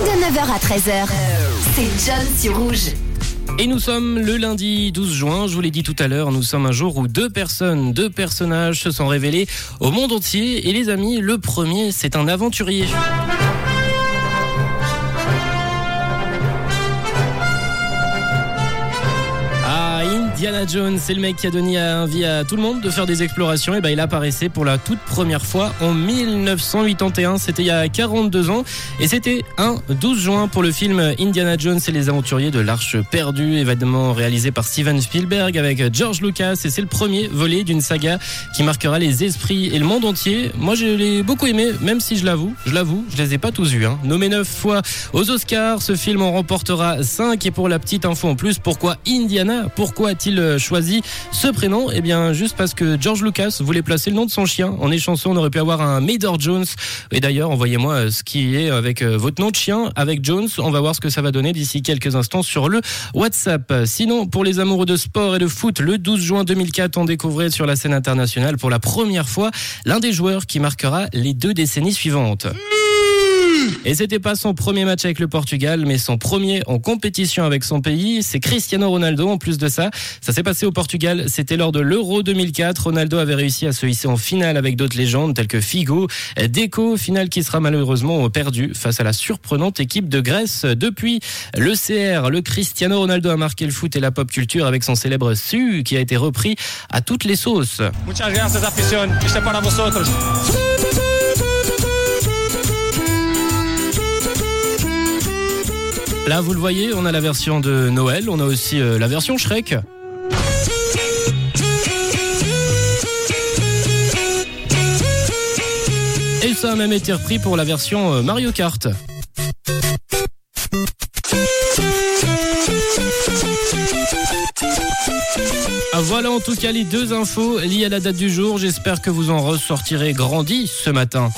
De 9h à 13h, c'est John sur Rouge. Et nous sommes le lundi 12 juin, je vous l'ai dit tout à l'heure, nous sommes un jour où deux personnes, deux personnages se sont révélés au monde entier. Et les amis, le premier, c'est un aventurier. Indiana Jones, c'est le mec qui a donné envie à tout le monde de faire des explorations. Et ben il apparaissait pour la toute première fois en 1981. C'était il y a 42 ans. Et c'était un 12 juin pour le film Indiana Jones et les aventuriers de l'Arche perdue, évidemment réalisé par Steven Spielberg avec George Lucas. Et c'est le premier volet d'une saga qui marquera les esprits et le monde entier. Moi, je l'ai beaucoup aimé, même si je l'avoue, je l'avoue, je les ai pas tous vus. Hein. Nommé neuf fois aux Oscars, ce film en remportera 5. Et pour la petite info en plus, pourquoi Indiana? Pourquoi a-t-il euh, choisi ce prénom? Eh bien, juste parce que George Lucas voulait placer le nom de son chien. En échanson, on aurait pu avoir un Major Jones. Et d'ailleurs, envoyez-moi euh, ce qui est avec euh, votre nom de chien, avec Jones. On va voir ce que ça va donner d'ici quelques instants sur le WhatsApp. Sinon, pour les amoureux de sport et de foot, le 12 juin 2004, on découvrait sur la scène internationale pour la première fois l'un des joueurs qui marquera les deux décennies suivantes. Et c'était pas son premier match avec le Portugal, mais son premier en compétition avec son pays. C'est Cristiano Ronaldo. En plus de ça, ça s'est passé au Portugal. C'était lors de l'Euro 2004. Ronaldo avait réussi à se hisser en finale avec d'autres légendes telles que Figo, Deco, finale qui sera malheureusement perdue face à la surprenante équipe de Grèce. Depuis le CR, le Cristiano Ronaldo a marqué le foot et la pop culture avec son célèbre Su qui a été repris à toutes les sauces. Là, vous le voyez, on a la version de Noël, on a aussi euh, la version Shrek. Et ça a même été repris pour la version euh, Mario Kart. Ah, voilà en tout cas les deux infos liées à la date du jour. J'espère que vous en ressortirez grandi ce matin.